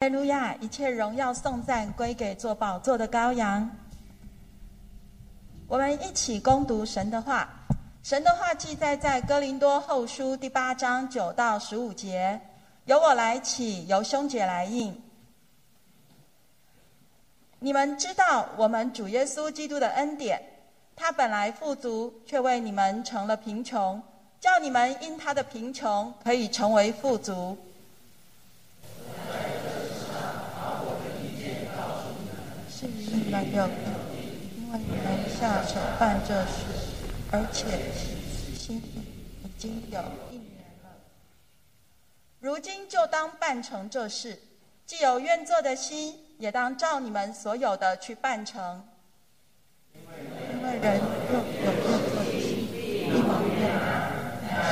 哈利路亚！一切荣耀颂赞归给做宝座的羔羊。我们一起攻读神的话。神的话记载在哥林多后书第八章九到十五节。由我来起，由兄姐来应。你们知道，我们主耶稣基督的恩典，他本来富足，却为你们成了贫穷，叫你们因他的贫穷可以成为富足。那要因为你们下手办这事，而且心已经有一年了。如今就当办成这事，既有愿做的心，也当照你们所有的去办成。因为人若有愿做的心，一方面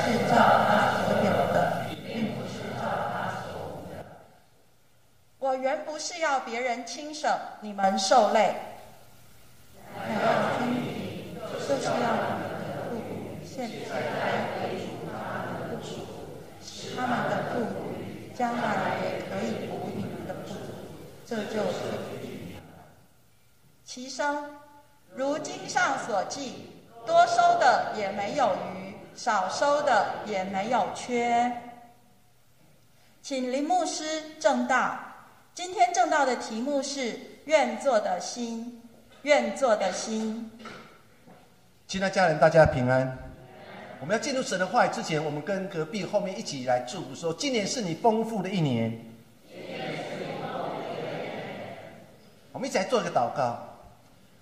是照他所有的，并不是照他所无的。我原不是要别人轻省你们受累，乃要听，就是要你们的父母现在为主他们的，父母将来也可以补你们的不足，这就是其生如经上所记，多收的也没有余，少收的也没有缺。请林牧师正道。今天正道的题目是“愿做的心”，愿做的心。亲爱家人，大家平安。我们要进入神的话语之前，我们跟隔壁后面一起来祝福说：“今年是你丰富的一年。”我们一起来做一个祷告。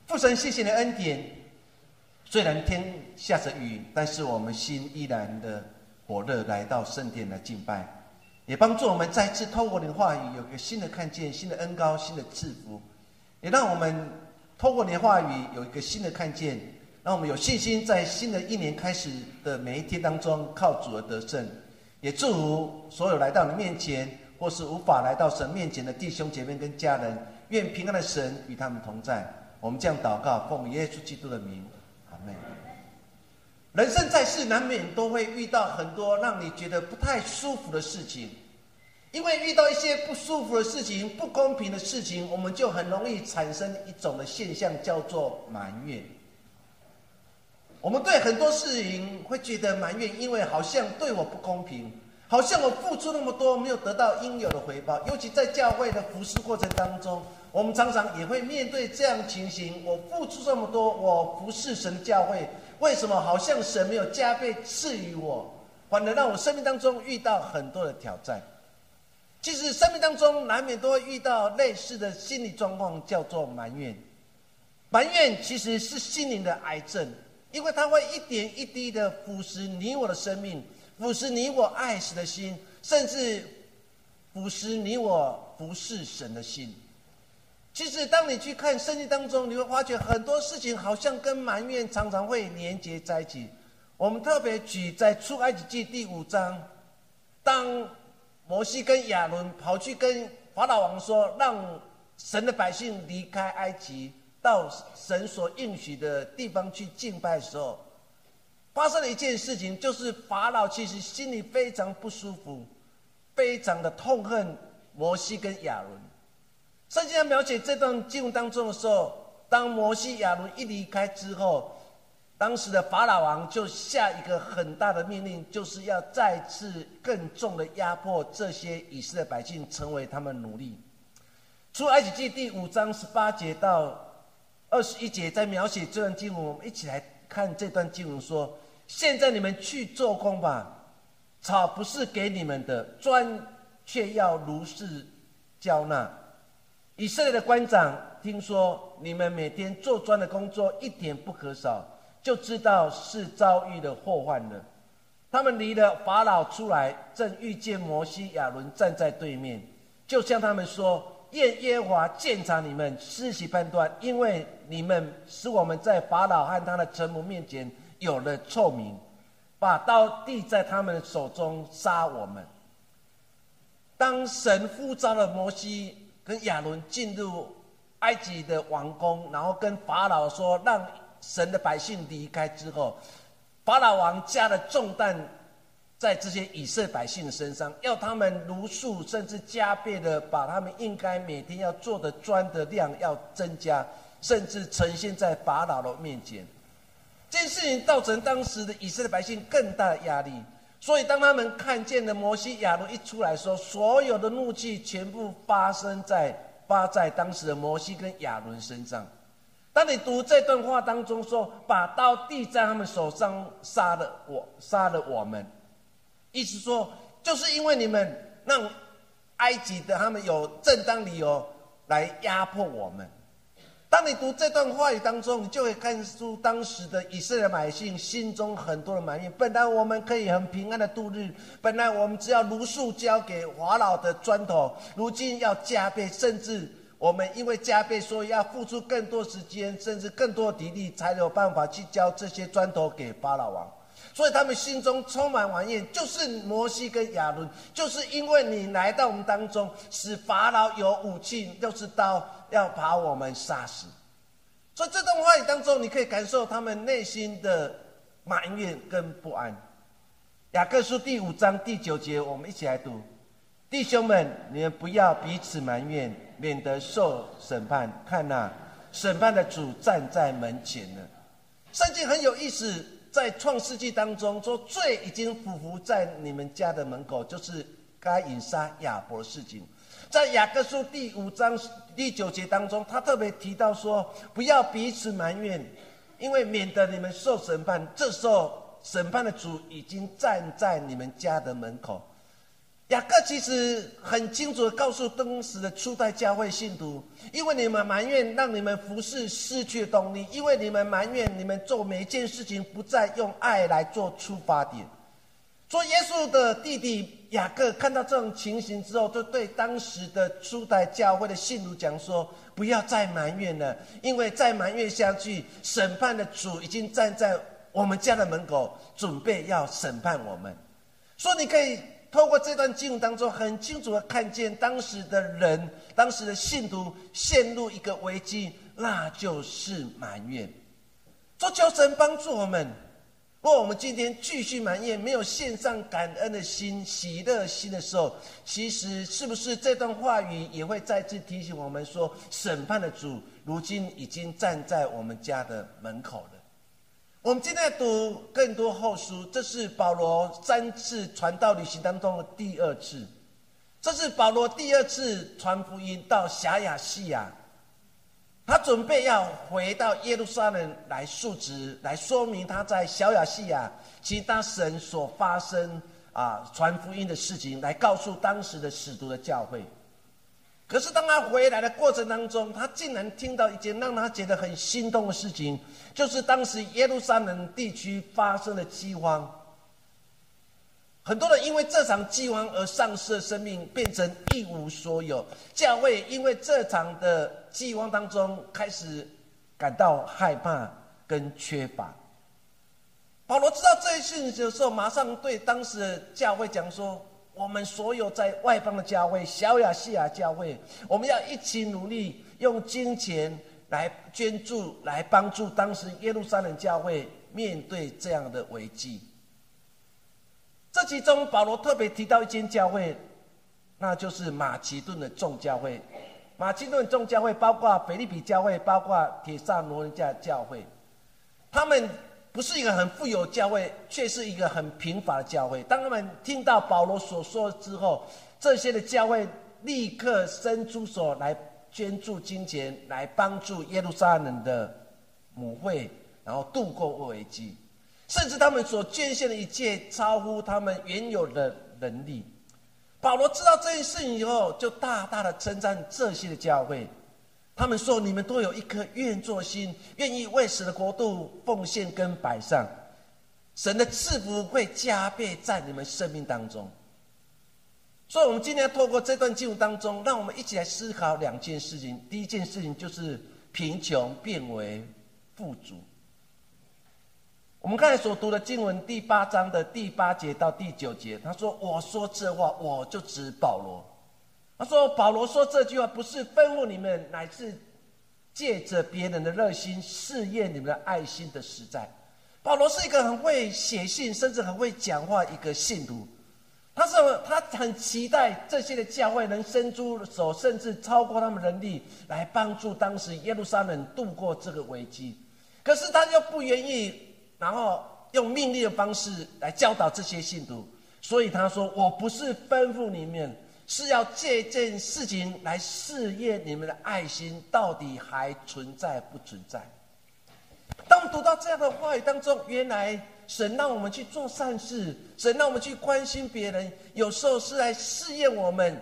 父神，谢谢你的恩典。虽然天下着雨，但是我们心依然的火热，来到圣殿来敬拜。也帮助我们再次透过你的话语，有个新的看见、新的恩高、新的赐福；也让我们透过你的话语有一个新的看见，让我们有信心在新的一年开始的每一天当中靠主而得胜。也祝福所有来到你面前或是无法来到神面前的弟兄姐妹跟家人，愿平安的神与他们同在。我们这样祷告，奉耶稣基督的名，阿门。人生在世，难免都会遇到很多让你觉得不太舒服的事情。因为遇到一些不舒服的事情、不公平的事情，我们就很容易产生一种的现象，叫做埋怨。我们对很多事情会觉得埋怨，因为好像对我不公平，好像我付出那么多没有得到应有的回报。尤其在教会的服侍过程当中，我们常常也会面对这样情形：我付出这么多，我服侍神教会。为什么好像神没有加倍赐予我，反而让我生命当中遇到很多的挑战？其实生命当中难免都会遇到类似的心理状况，叫做埋怨。埋怨其实是心灵的癌症，因为它会一点一滴的腐蚀你我的生命，腐蚀你我爱神的心，甚至腐蚀你我服侍神的心。其实，当你去看圣经当中，你会发觉很多事情好像跟埋怨常常会连接在一起。我们特别举在出埃及记第五章，当摩西跟亚伦跑去跟法老王说，让神的百姓离开埃及，到神所应许的地方去敬拜的时候，发生了一件事情，就是法老其实心里非常不舒服，非常的痛恨摩西跟亚伦。圣经在描写这段经文当中的时候，当摩西、亚伦一离开之后，当时的法老王就下一个很大的命令，就是要再次更重的压迫这些以色列百姓，成为他们奴隶。出埃及记第五章十八节到二十一节，在描写这段经文，我们一起来看这段经文说：现在你们去做工吧，草不是给你们的，砖却要如是交纳。以色列的官长听说你们每天做砖的工作一点不可少，就知道是遭遇了祸患了。他们离了法老出来，正遇见摩西、亚伦站在对面，就向他们说：“愿耶和华鉴察你们，施行判断，因为你们使我们在法老和他的臣仆面前有了臭名，把刀递在他们的手中杀我们。”当神呼召了摩西。跟亚伦进入埃及的王宫，然后跟法老说，让神的百姓离开之后，法老王加了重担，在这些以色列百姓的身上，要他们如数甚至加倍的把他们应该每天要做的砖的量要增加，甚至呈现在法老的面前。这件事情造成当时的以色列百姓更大的压力。所以，当他们看见了摩西、亚伦一出来说，所有的怒气全部发生在发在当时的摩西跟亚伦身上。当你读这段话当中说，把刀递在他们手上，杀了我，杀了我们，意思说，就是因为你们让埃及的他们有正当理由来压迫我们。当你读这段话语当中，你就会看出当时的以色列百姓心中很多的埋怨。本来我们可以很平安的度日，本来我们只要如数交给法老的砖头，如今要加倍，甚至我们因为加倍，所以要付出更多时间，甚至更多体力，才有办法去交这些砖头给法老王。所以他们心中充满埋怨，就是摩西跟亚伦，就是因为你来到我们当中，使法老有武器，就是刀。要把我们杀死，所以这段话语当中，你可以感受他们内心的埋怨跟不安。雅各书第五章第九节，我们一起来读：弟兄们，你们不要彼此埋怨，免得受审判。看呐，审判的主站在门前了。圣经很有意思，在创世纪当中说，罪已经匍匐在你们家的门口，就是该隐杀亚伯的事情。在雅各书第五章第九节当中，他特别提到说：“不要彼此埋怨，因为免得你们受审判。这时候，审判的主已经站在你们家的门口。”雅各其实很清楚的告诉当时的初代教会信徒：“因为你们埋怨，让你们服侍失去动力；因为你们埋怨，你们做每一件事情不再用爱来做出发点。”说耶稣的弟弟雅各看到这种情形之后，就对当时的初代教会的信徒讲说：“不要再埋怨了，因为再埋怨下去，审判的主已经站在我们家的门口，准备要审判我们。”说你可以透过这段经文当中，很清楚的看见当时的人、当时的信徒陷入一个危机，那就是埋怨。说求神帮助我们。如果我们今天继续埋怨，没有献上感恩的心、喜乐心的时候，其实是不是这段话语也会再次提醒我们说，审判的主如今已经站在我们家的门口了？我们今天读更多后书，这是保罗三次传道旅行当中的第二次，这是保罗第二次传福音到狭亚细亚。他准备要回到耶路撒冷来述职，来说明他在小亚细亚其他神所发生啊传福音的事情，来告诉当时的使徒的教会。可是当他回来的过程当中，他竟然听到一件让他觉得很心动的事情，就是当时耶路撒冷地区发生了饥荒。很多人因为这场饥荒而丧失了生命，变成一无所有。教会因为这场的饥荒当中开始感到害怕跟缺乏。保罗知道这一事情的时候，马上对当时的教会讲说：“我们所有在外邦的教会，小亚细亚教会，我们要一起努力，用金钱来捐助，来帮助当时耶路撒冷教会面对这样的危机。”其中，保罗特别提到一间教会，那就是马其顿的众教会。马其顿众教会包括腓利比教会，包括铁萨罗尼迦教会。他们不是一个很富有教会，却是一个很贫乏的教会。当他们听到保罗所说之后，这些的教会立刻伸出手来捐助金钱，来帮助耶路撒冷的母会，然后度过危机。甚至他们所捐献的一切超乎他们原有的能力。保罗知道这件事情以后，就大大的称赞这些的教会。他们说：“你们都有一颗愿做心，愿意为神的国度奉献跟摆上，神的赐福会加倍在你们生命当中。”所以，我们今天透过这段经文当中，让我们一起来思考两件事情。第一件事情就是贫穷变为富足。我们刚才所读的经文第八章的第八节到第九节，他说：“我说这话，我就指保罗。他说，保罗说这句话不是吩咐你们，乃是借着别人的热心试验你们的爱心的实在。保罗是一个很会写信，甚至很会讲话一个信徒。他是他很期待这些的教会能伸出手，甚至超过他们能力来帮助当时耶路撒冷度过这个危机。可是他又不愿意，然后用命令的方式来教导这些信徒。所以他说：“我不是吩咐你们，是要借件事情来试验你们的爱心到底还存在不存在。”当我们读到这样的话语当中，原来。神让我们去做善事，神让我们去关心别人，有时候是来试验我们，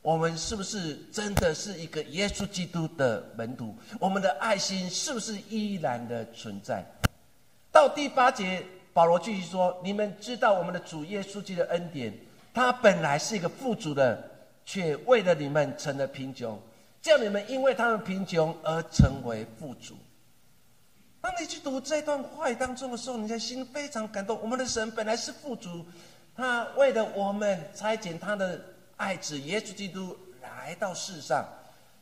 我们是不是真的是一个耶稣基督的门徒？我们的爱心是不是依然的存在？到第八节，保罗继续说：“你们知道我们的主耶稣基督的恩典，他本来是一个富足的，却为了你们成了贫穷，叫你们因为他们贫穷而成为富足。”当你去读这段话语当中的时候，你的心非常感动。我们的神本来是富足，他为了我们差遣他的爱子耶稣基督来到世上，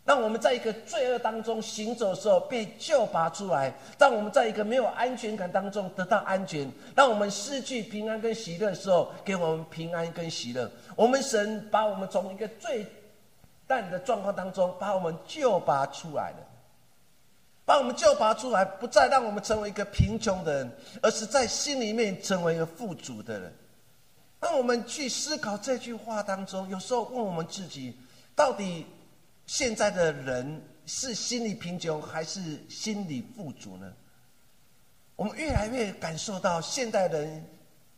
让我们在一个罪恶当中行走的时候被救拔出来，让我们在一个没有安全感当中得到安全，让我们失去平安跟喜乐的时候给我们平安跟喜乐。我们神把我们从一个最淡的状况当中把我们救拔出来了。把我们救拔出来，不再让我们成为一个贫穷的人，而是在心里面成为一个富足的人。当我们去思考这句话当中，有时候问我们自己：到底现在的人是心理贫穷还是心理富足呢？我们越来越感受到，现代人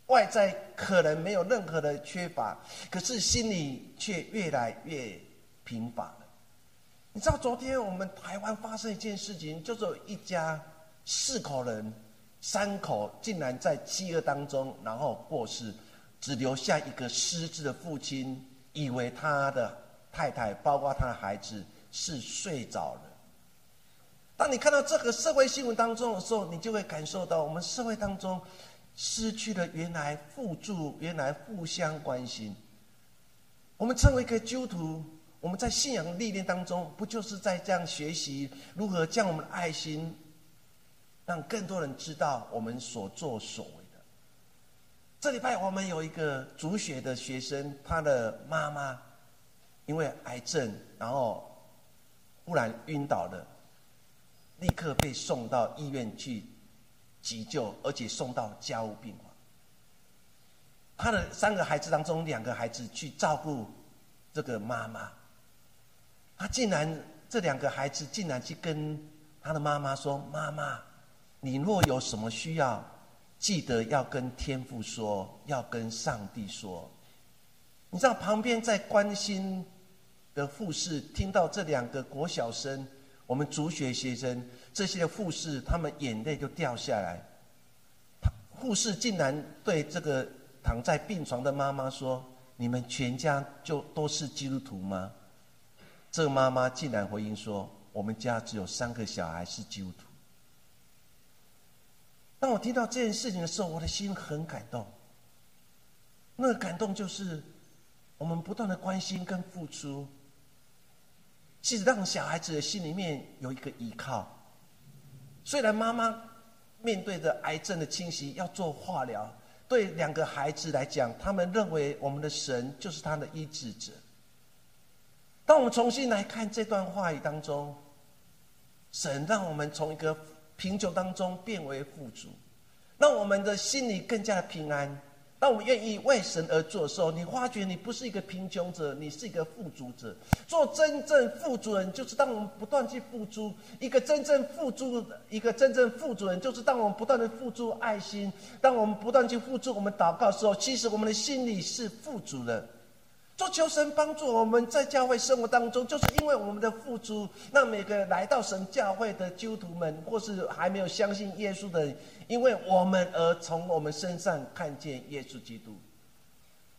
外在可能没有任何的缺乏，可是心里却越来越贫乏了。你知道昨天我们台湾发生一件事情，就是一家四口人，三口竟然在饥饿当中，然后过世，只留下一个失智的父亲，以为他的太太，包括他的孩子是睡着了。当你看到这个社会新闻当中的时候，你就会感受到我们社会当中失去了原来互助、原来互相关心。我们称为一个基督徒。我们在信仰历练当中，不就是在这样学习如何将我们的爱心，让更多人知道我们所作所为的？这礼拜我们有一个主学的学生，他的妈妈因为癌症，然后忽然晕倒了，立刻被送到医院去急救，而且送到家务病房。他的三个孩子当中，两个孩子去照顾这个妈妈。他竟然，这两个孩子竟然去跟他的妈妈说：“妈妈，你若有什么需要，记得要跟天父说，要跟上帝说。”你知道旁边在关心的护士听到这两个国小生，我们主学学生这些护士，他们眼泪就掉下来。护士竟然对这个躺在病床的妈妈说：“你们全家就都是基督徒吗？”这个妈妈竟然回应说：“我们家只有三个小孩是基督徒。”当我听到这件事情的时候，我的心很感动。那个感动就是，我们不断的关心跟付出，其实让小孩子的心里面有一个依靠。虽然妈妈面对着癌症的侵袭要做化疗，对两个孩子来讲，他们认为我们的神就是他的医治者。当我们重新来看这段话语当中，神让我们从一个贫穷当中变为富足，让我们的心里更加的平安。当我们愿意为神而做的时候，你发觉你不是一个贫穷者，你是一个富足者。做真正富足人，就是当我们不断去付出；一个真正富足，一个真正富足人，就是当我们不断的付出爱心，当我们不断去付出，我们祷告的时候，其实我们的心里是富足的。做求神帮助我们在教会生活当中，就是因为我们的付出，让每个来到神教会的基督徒们，或是还没有相信耶稣的，因为我们而从我们身上看见耶稣基督。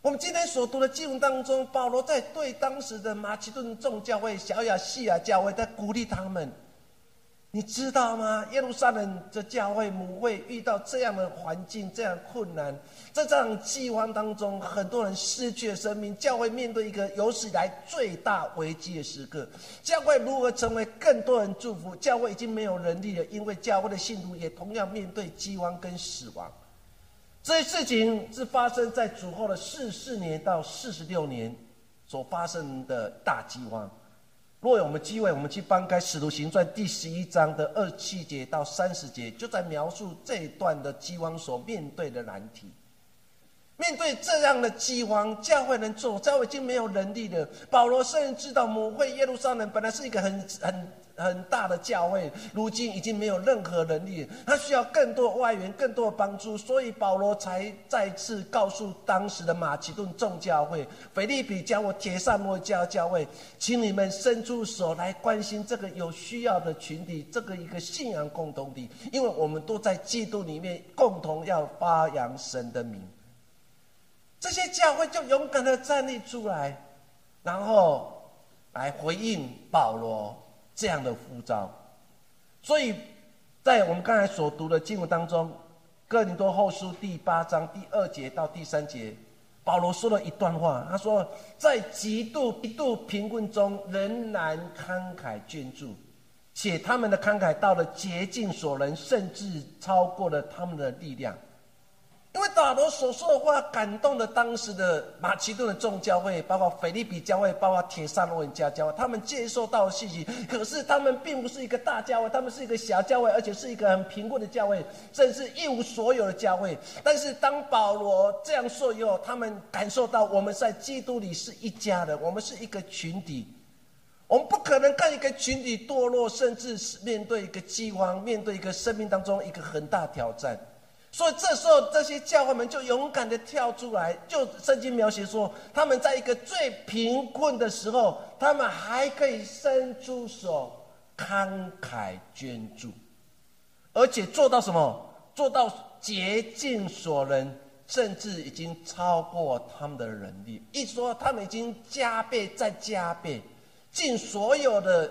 我们今天所读的经文当中，保罗在对当时的马其顿众教会、小亚细亚教会，在鼓励他们，你知道吗？耶路撒冷的教会母会遇到这样的环境，这样困难，在这样饥荒当中，很多人失去了生命。教会面对一个有史以来最大危机的时刻，教会如何成为更多人祝福？教会已经没有能力了，因为教会的信徒也同样面对饥荒跟死亡。这些事情是发生在主后的四四年到四十六年所发生的大饥荒。若有我们机会，我们去翻开《使徒行传》第十一章的二七节到三十节，就在描述这一段的饥荒所面对的难题。面对这样的饥荒，教会人做，教会已经没有能力了。保罗甚至知道，母会耶路撒冷本来是一个很很。很大的教会，如今已经没有任何能力，他需要更多外援，更多的帮助，所以保罗才再次告诉当时的马其顿众教会、腓利比教会、铁萨摩教教会，请你们伸出手来关心这个有需要的群体，这个一个信仰共同体，因为我们都在基督里面共同要发扬神的名。这些教会就勇敢的站立出来，然后来回应保罗。这样的呼召，所以在我们刚才所读的经文当中，《哥林多后书》第八章第二节到第三节，保罗说了一段话，他说：“在极度极度贫困中，仍然慷慨捐助，且他们的慷慨到了竭尽所能，甚至超过了他们的力量。”因为保罗所说的话感动了当时的马其顿的众教会，包括腓利比教会，包括铁萨罗文加教会，他们接受到信息。可是他们并不是一个大教会，他们是一个小教会，而且是一个很贫困的教会，甚至一无所有的教会。但是当保罗这样说以后，他们感受到我们在基督里是一家的，我们是一个群体，我们不可能看一个群体堕落，甚至是面对一个饥荒，面对一个生命当中一个很大挑战。所以这时候，这些教会们就勇敢的跳出来，就圣经描写说，他们在一个最贫困的时候，他们还可以伸出手，慷慨捐助，而且做到什么？做到竭尽所能，甚至已经超过他们的能力。一说，他们已经加倍再加倍，尽所有的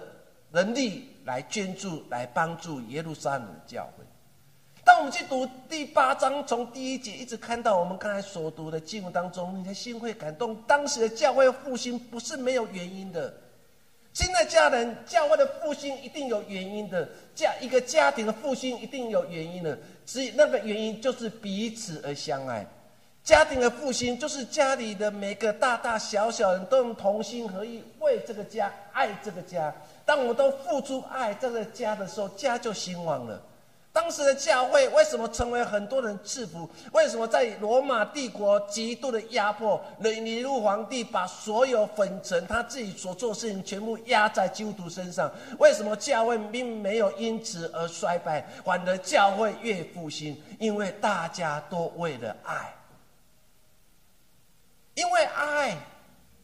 能力来捐助，来帮助耶路撒冷的教会。当我们去读第八章，从第一节一直看到我们刚才所读的经文当中，你的心会感动。当时的教会复兴不是没有原因的，现在家人教会的复兴一定有原因的，家一个家庭的复兴一定有原因的，只那个原因就是彼此而相爱。家庭的复兴就是家里的每个大大小小人都用同心合意为这个家爱这个家。当我们都付出爱这个家的时候，家就兴旺了。当时的教会为什么成为很多人赐福？为什么在罗马帝国极度的压迫，尼禄皇帝把所有粉尘他自己所做事情全部压在基督徒身上？为什么教会并没有因此而衰败，反而教会越复兴？因为大家都为了爱，因为爱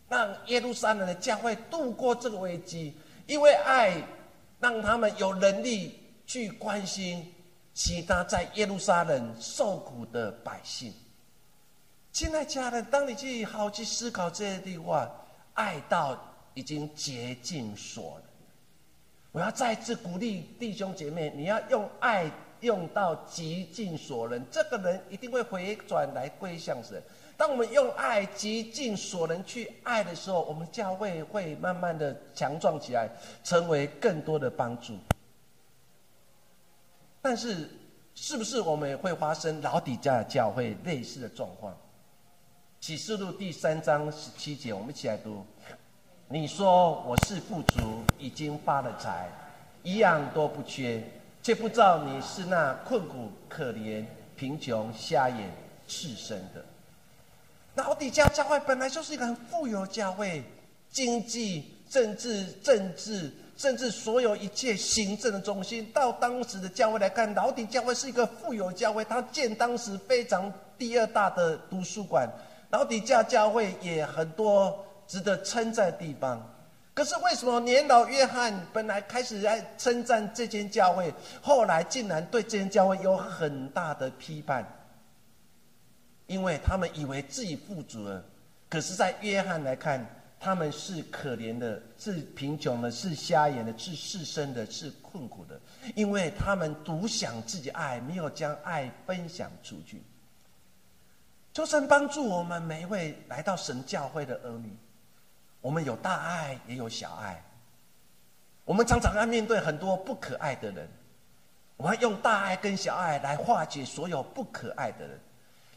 让耶路撒冷的教会度过这个危机，因为爱让他们有能力去关心。其他在耶路撒冷受苦的百姓，亲爱家人，当你去好好去思考这些地方，爱到已经竭尽所能。我要再次鼓励弟兄姐妹，你要用爱用到极尽所能，这个人一定会回转来归向神。当我们用爱极尽所能去爱的时候，我们教会会慢慢的强壮起来，成为更多的帮助。但是，是不是我们会发生老底家的教会类似的状况？启示录第三章十七节，我们一起来读。你说我是富足，已经发了财，一样都不缺，却不知道你是那困苦、可怜、贫穷、瞎眼、赤身的。老底家教会本来就是一个很富有教会，经济、政治、政治。甚至所有一切行政的中心，到当时的教会来看，老底教会是一个富有教会，它建当时非常第二大的图书馆。老底教教会也很多值得称赞的地方。可是为什么年老约翰本来开始在称赞这间教会，后来竟然对这间教会有很大的批判？因为他们以为自己富足了，可是，在约翰来看，他们是可怜的，是贫穷的，是瞎眼的，是世生的，是困苦的，因为他们独享自己爱，没有将爱分享出去。求神帮助我们每一位来到神教会的儿女，我们有大爱，也有小爱。我们常常要面对很多不可爱的人，我们用大爱跟小爱来化解所有不可爱的人。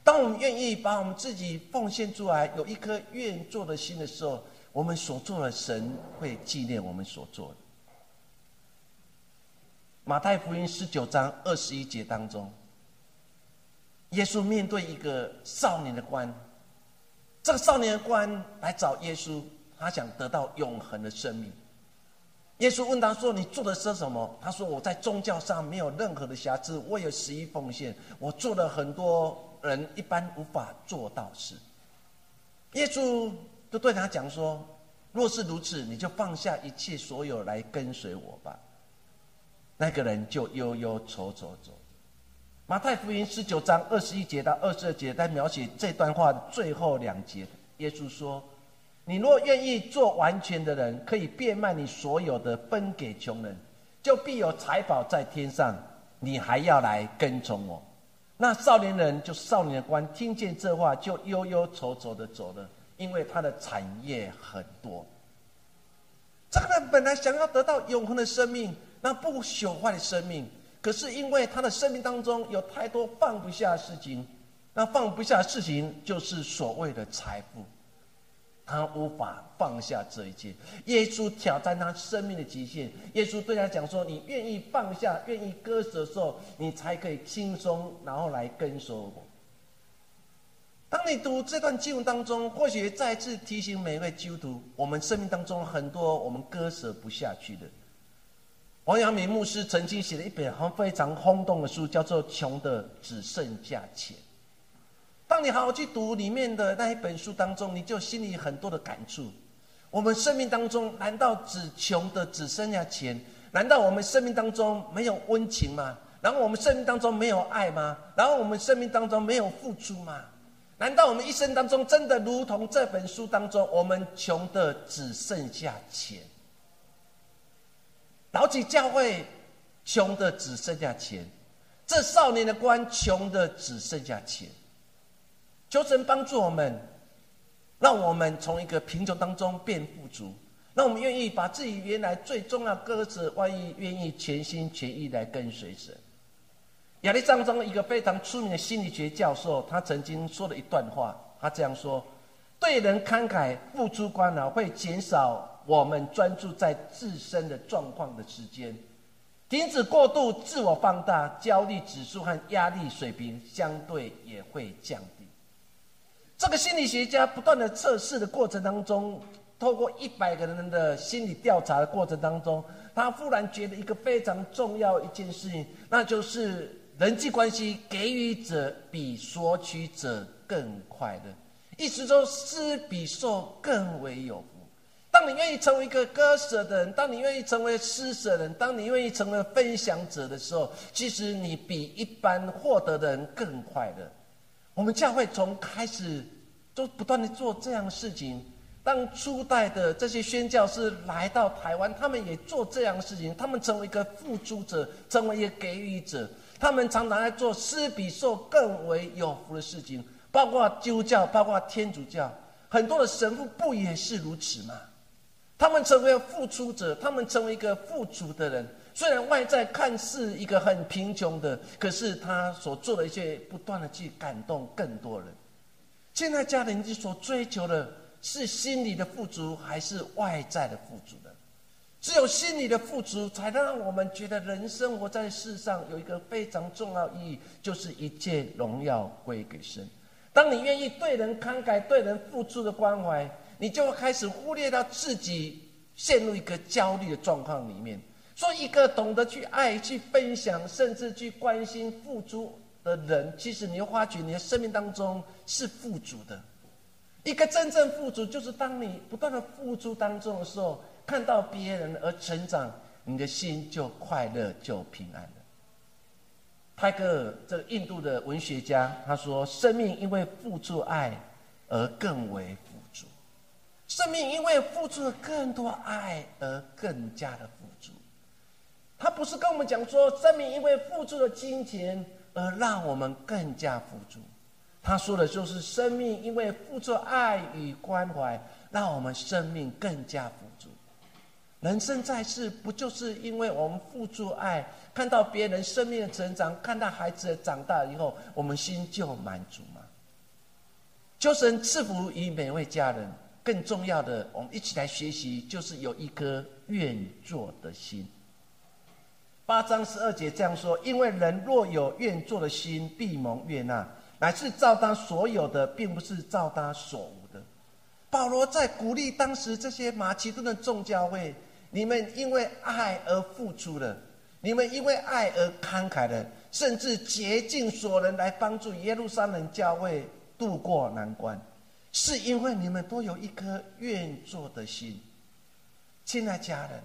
当我们愿意把我们自己奉献出来，有一颗愿做的心的时候，我们所做的神会纪念我们所做的。马太福音十九章二十一节当中，耶稣面对一个少年的官，这个少年的官来找耶稣，他想得到永恒的生命。耶稣问他说：“你做的是什么？”他说：“我在宗教上没有任何的瑕疵，我有十一奉献，我做了很多。”人一般无法做到事。耶稣就对他讲说：“若是如此，你就放下一切所有来跟随我吧。”那个人就悠悠愁愁走。马太福音十九章二十一节到二十二节，在描写这段话的最后两节，耶稣说：“你若愿意做完全的人，可以变卖你所有的，分给穷人，就必有财宝在天上。你还要来跟从我。”那少年人就少年的官，听见这话就忧忧愁愁的走了，因为他的产业很多。这个人本来想要得到永恒的生命，那不朽坏的生命，可是因为他的生命当中有太多放不下的事情，那放不下的事情就是所谓的财富。他无法放下这一切。耶稣挑战他生命的极限。耶稣对他讲说：“你愿意放下、愿意割舍的时候，你才可以轻松，然后来跟随我。”当你读这段经文当中，或许再次提醒每一位基督徒：我们生命当中很多我们割舍不下去的。王阳明牧师曾经写了一本很非常轰动的书，叫做《穷的只剩下钱》。当你好好去读里面的那一本书当中，你就心里很多的感触。我们生命当中难道只穷的只剩下钱？难道我们生命当中没有温情吗？然后我们生命当中没有爱吗？然后我们生命当中没有付出吗？难道我们一生当中真的如同这本书当中，我们穷的只剩下钱？老几教会穷的只剩下钱，这少年的官穷的只剩下钱。求神帮助我们，让我们从一个贫穷当中变富足，让我们愿意把自己原来最重要鸽子，万一愿意全心全意来跟随神。亚历山中一个非常出名的心理学教授，他曾经说了一段话，他这样说：对人慷慨付出关脑，会减少我们专注在自身的状况的时间，停止过度自我放大，焦虑指数和压力水平相对也会降低。这个心理学家不断的测试的过程当中，透过一百个人的心理调查的过程当中，他忽然觉得一个非常重要一件事情，那就是人际关系给予者比索取者更快乐，意思说施比受更为有福。当你愿意成为一个割舍的人，当你愿意成为施舍人，当你愿意成为分享者的时候，其实你比一般获得的人更快乐。我们教会从开始就不断的做这样的事情。当初代的这些宣教士来到台湾，他们也做这样的事情。他们成为一个付出者，成为一个给予者。他们常常在做施比受更为有福的事情。包括基督教，包括天主教，很多的神父不也是如此吗？他们成为付出者，他们成为一个富足的人。虽然外在看似一个很贫穷的，可是他所做的一些，不断的去感动更多人。现在家庭所追求的是心理的富足，还是外在的富足呢？只有心理的富足，才能让我们觉得人生活在世上有一个非常重要意义，就是一切荣耀归给神。当你愿意对人慷慨、对人付出的关怀，你就会开始忽略到自己陷入一个焦虑的状况里面。做一个懂得去爱、去分享，甚至去关心、付出的人，其实你会发觉你的生命当中是富足的。一个真正富足，就是当你不断的付出当中的时候，看到别人而成长，你的心就快乐、就平安了。泰戈尔，这个印度的文学家，他说：“生命因为付出爱而更为富足。”生命因为付出了更多爱而更加的富足。他不是跟我们讲说，生命因为付出了金钱而让我们更加富足。他说的就是生命因为付出爱与关怀，让我们生命更加富足。人生在世，不就是因为我们付出爱，看到别人生命的成长，看到孩子的长大以后，我们心就满足吗？求神赐福于每位家人。更重要的，我们一起来学习，就是有一颗愿做的心。八章十二节这样说：因为人若有愿做的心，必蒙悦纳，乃是照他所有的，并不是照他所无的。保罗在鼓励当时这些马其顿的众教会。你们因为爱而付出了，你们因为爱而慷慨了，甚至竭尽所能来帮助耶路撒冷教会渡过难关，是因为你们都有一颗愿做的心。亲爱家人，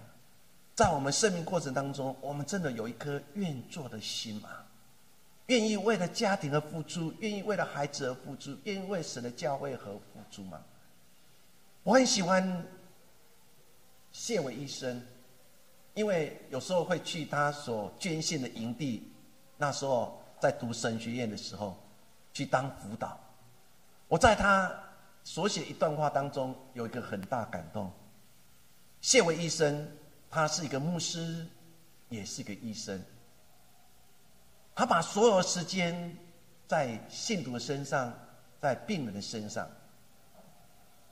在我们生命过程当中，我们真的有一颗愿做的心吗？愿意为了家庭而付出，愿意为了孩子而付出，愿意为神的教会而付出吗？我很喜欢。谢伟医生，因为有时候会去他所捐献的营地，那时候在读神学院的时候，去当辅导。我在他所写一段话当中有一个很大感动。谢伟医生，他是一个牧师，也是一个医生。他把所有时间在信徒的身上，在病人的身上。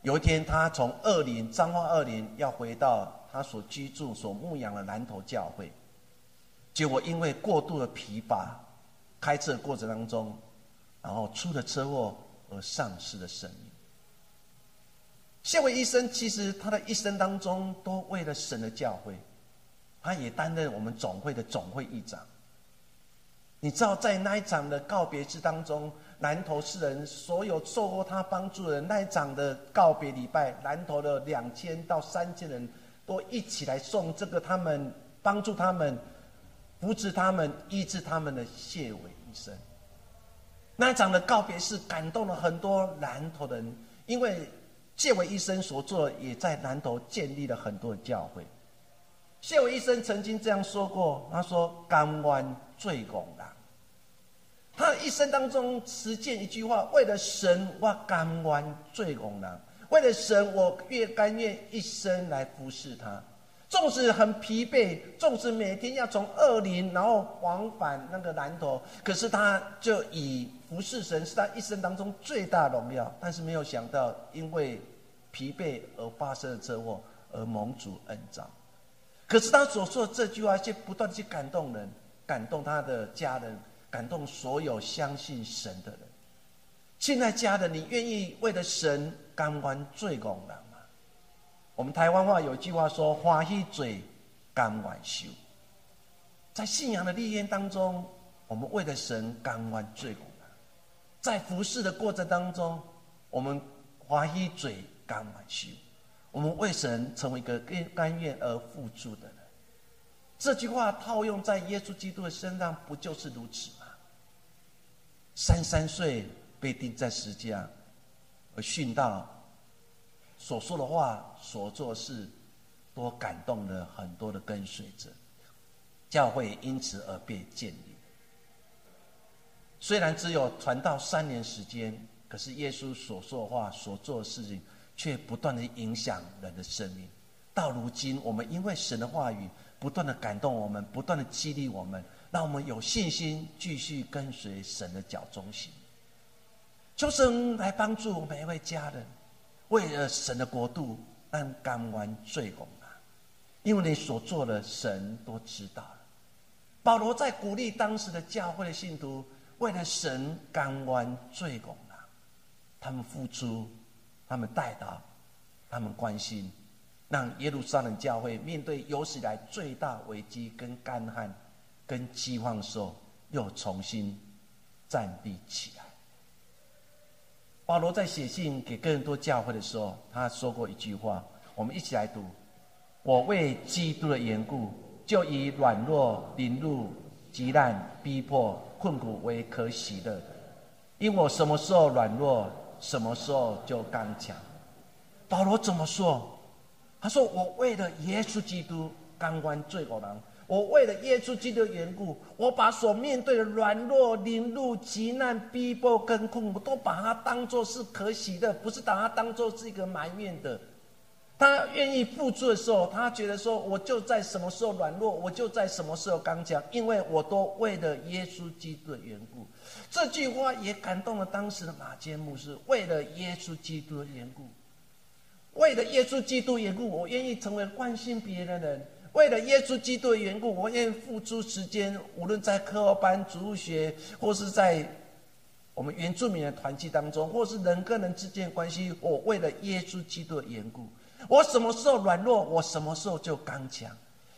有一天，他从二林彰化二林要回到他所居住、所牧养的南头教会，结果因为过度的疲乏，开车的过程当中，然后出了车祸而丧失了生命。谢伟医生其实他的一生当中都为了神的教会，他也担任我们总会的总会议长。你知道，在那一场的告别式当中。南投市人所有受过他帮助的人那一场的告别礼拜，南投的两千到三千人都一起来送这个他们帮助他们、扶持他们、医治他们的谢伟医生。那一场的告别式感动了很多南投人，因为谢伟医生所做也在南投建立了很多的教会。谢伟医生曾经这样说过：“他说，甘愿最拱的。”他一生当中实践一句话：为了神，我甘愿最拱人；为了神，我越甘愿一生来服侍他。纵使很疲惫，纵使每天要从二林然后往返那个南头，可是他就以服侍神是他一生当中最大荣耀。但是没有想到，因为疲惫而发生的车祸而蒙主恩召。可是他所说的这句话，却不断去感动人，感动他的家人。感动所有相信神的人。现在家人你愿意为了神甘愿最功人吗？我们台湾话有句话说：“欢喜嘴，甘愿受。”在信仰的历练当中，我们为了神甘愿最功人。在服侍的过程当中，我们欢喜嘴，甘愿受。我们为神成为一个甘甘愿而付出的人。这句话套用在耶稣基督的身上，不就是如此吗？三三岁被钉在石架，而殉道，所说的话、所做事，都感动了很多的跟随者，教会因此而被建立。虽然只有传道三年时间，可是耶稣所说的话、所做的事情，却不断的影响人的生命。到如今，我们因为神的话语不断的感动我们，不断的激励我们。让我们有信心继续跟随神的脚中行。求神来帮助每一位家人，为了神的国度，让甘愿最红啊！因为你所做的，神都知道了。保罗在鼓励当时的教会的信徒，为了神甘愿最红啊！他们付出，他们带到，他们关心，让耶路撒冷教会面对有史以来最大危机跟干旱。跟饥荒的时候，又重新站立起来。保罗在写信给更多教会的时候，他说过一句话，我们一起来读：“我为基督的缘故，就以软弱、凌辱、极难、逼迫、困苦为可喜乐。因我什么时候软弱，什么时候就刚强。”保罗怎么说？他说：“我为了耶稣基督，刚关罪恶人。我为了耶稣基督的缘故，我把所面对的软弱、凌辱、极难、逼迫跟困苦，都把它当做是可喜的，不是把它当做是一个埋怨的。他愿意付出的时候，他觉得说：我就在什么时候软弱，我就在什么时候刚强，因为我都为了耶稣基督的缘故。这句话也感动了当时的马坚牧师，为了耶稣基督的缘故，为了耶稣基督缘故，我愿意成为关心别人的人。为了耶稣基督的缘故，我愿意付出时间，无论在课后班、主学，或是在我们原住民的团契当中，或是人跟人之间的关系，我为了耶稣基督的缘故，我什么时候软弱，我什么时候就刚强。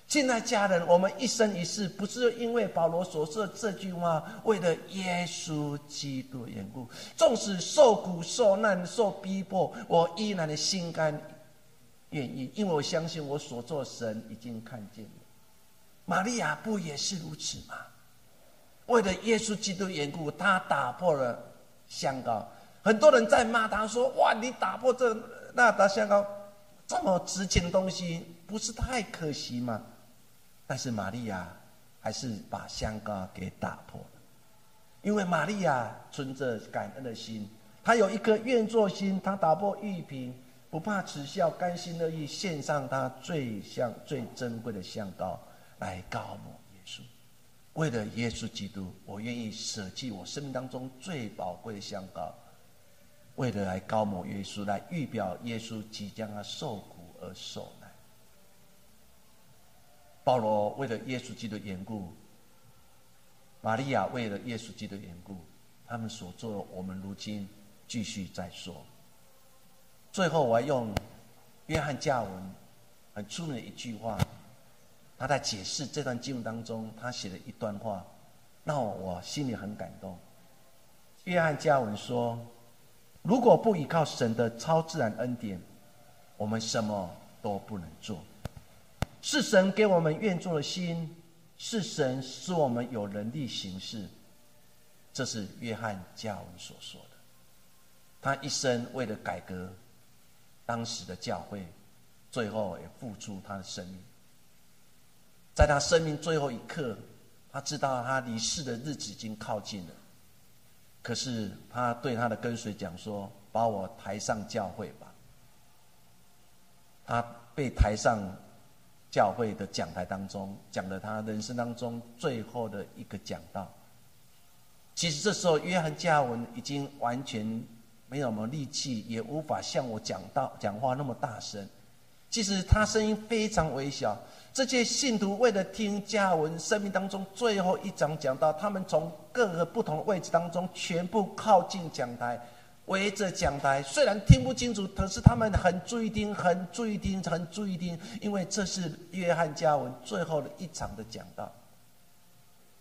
亲爱家人，我们一生一世，不是因为保罗所说的这句话，为了耶稣基督的缘故，纵使受苦、受难、受逼迫，我依然的心甘。愿意，因为我相信我所做神已经看见了。玛利亚不也是如此吗？为了耶稣基督缘故，他打破了香膏。很多人在骂他说：“哇，你打破这那打香膏，这么值钱的东西，不是太可惜吗？”但是玛利亚还是把香膏给打破了，因为玛利亚存着感恩的心，她有一颗愿做心，她打破玉瓶。不怕耻笑，甘心乐意献上他最像、最珍贵的香膏来高抹耶稣。为了耶稣基督，我愿意舍弃我生命当中最宝贵的香膏，为了来高抹耶稣，来预表耶稣即将要受苦而受难。保罗为了耶稣基督的缘故，玛利亚为了耶稣基督的缘故，他们所做，我们如今继续在说。最后，我要用约翰加文很出名的一句话，他在解释这段经文当中，他写了一段话，让我心里很感动。约翰加文说：“如果不依靠神的超自然恩典，我们什么都不能做。是神给我们愿做的心，是神使我们有能力行事。”这是约翰加文所说的。他一生为了改革。当时的教会，最后也付出他的生命。在他生命最后一刻，他知道他离世的日子已经靠近了。可是他对他的跟随讲说：“把我抬上教会吧。”他被抬上教会的讲台当中，讲了他人生当中最后的一个讲道。其实这时候，约翰加文已经完全。没有什么力气，也无法像我讲到讲话那么大声。其实他声音非常微小。这些信徒为了听加文生命当中最后一章讲到，他们从各个不同的位置当中全部靠近讲台，围着讲台。虽然听不清楚，可是他们很注意听，很注意听，很注意听，因为这是约翰加文最后的一场的讲道。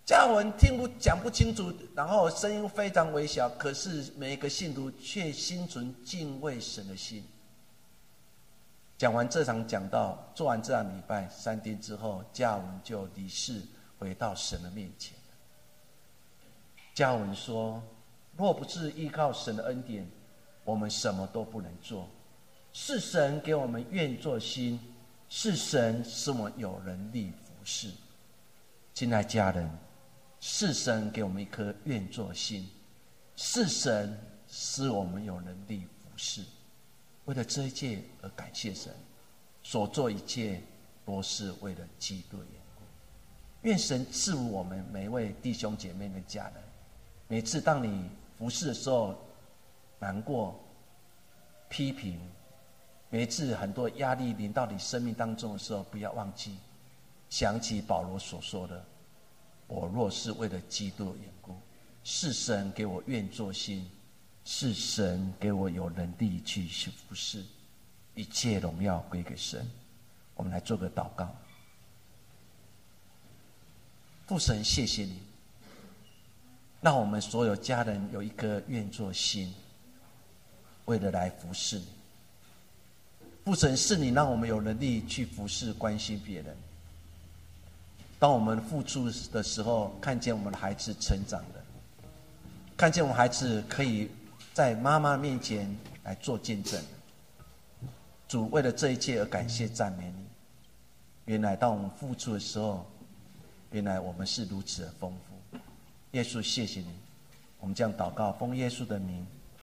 加文听不讲不清楚，然后声音非常微小，可是每一个信徒却心存敬畏神的心。讲完这场讲道，做完这场礼拜，三天之后，加文就离世，回到神的面前。加文说：“若不是依靠神的恩典，我们什么都不能做。是神给我们愿做心，是神使我们有能力服侍。亲爱家人。”是神给我们一颗愿做心，是神使我们有能力服侍。为了这一切而感谢神，所做一切都是为了基督缘故。愿神赐福我们每一位弟兄姐妹的家人。每次当你服侍的时候，难过、批评，每次很多压力临到你生命当中的时候，不要忘记想起保罗所说的。我若是为了基督的缘故，是神给我愿做心，是神给我有能力去去服侍，一切荣耀归给神。我们来做个祷告，父神，谢谢你，让我们所有家人有一颗愿做心，为了来服侍你。父神，是你让我们有能力去服侍、关心别人。当我们付出的时候，看见我们的孩子成长的，看见我们孩子可以在妈妈面前来做见证，主为了这一切而感谢赞美你。原来当我们付出的时候，原来我们是如此的丰富。耶稣，谢谢你。我们这样祷告，奉耶稣的名。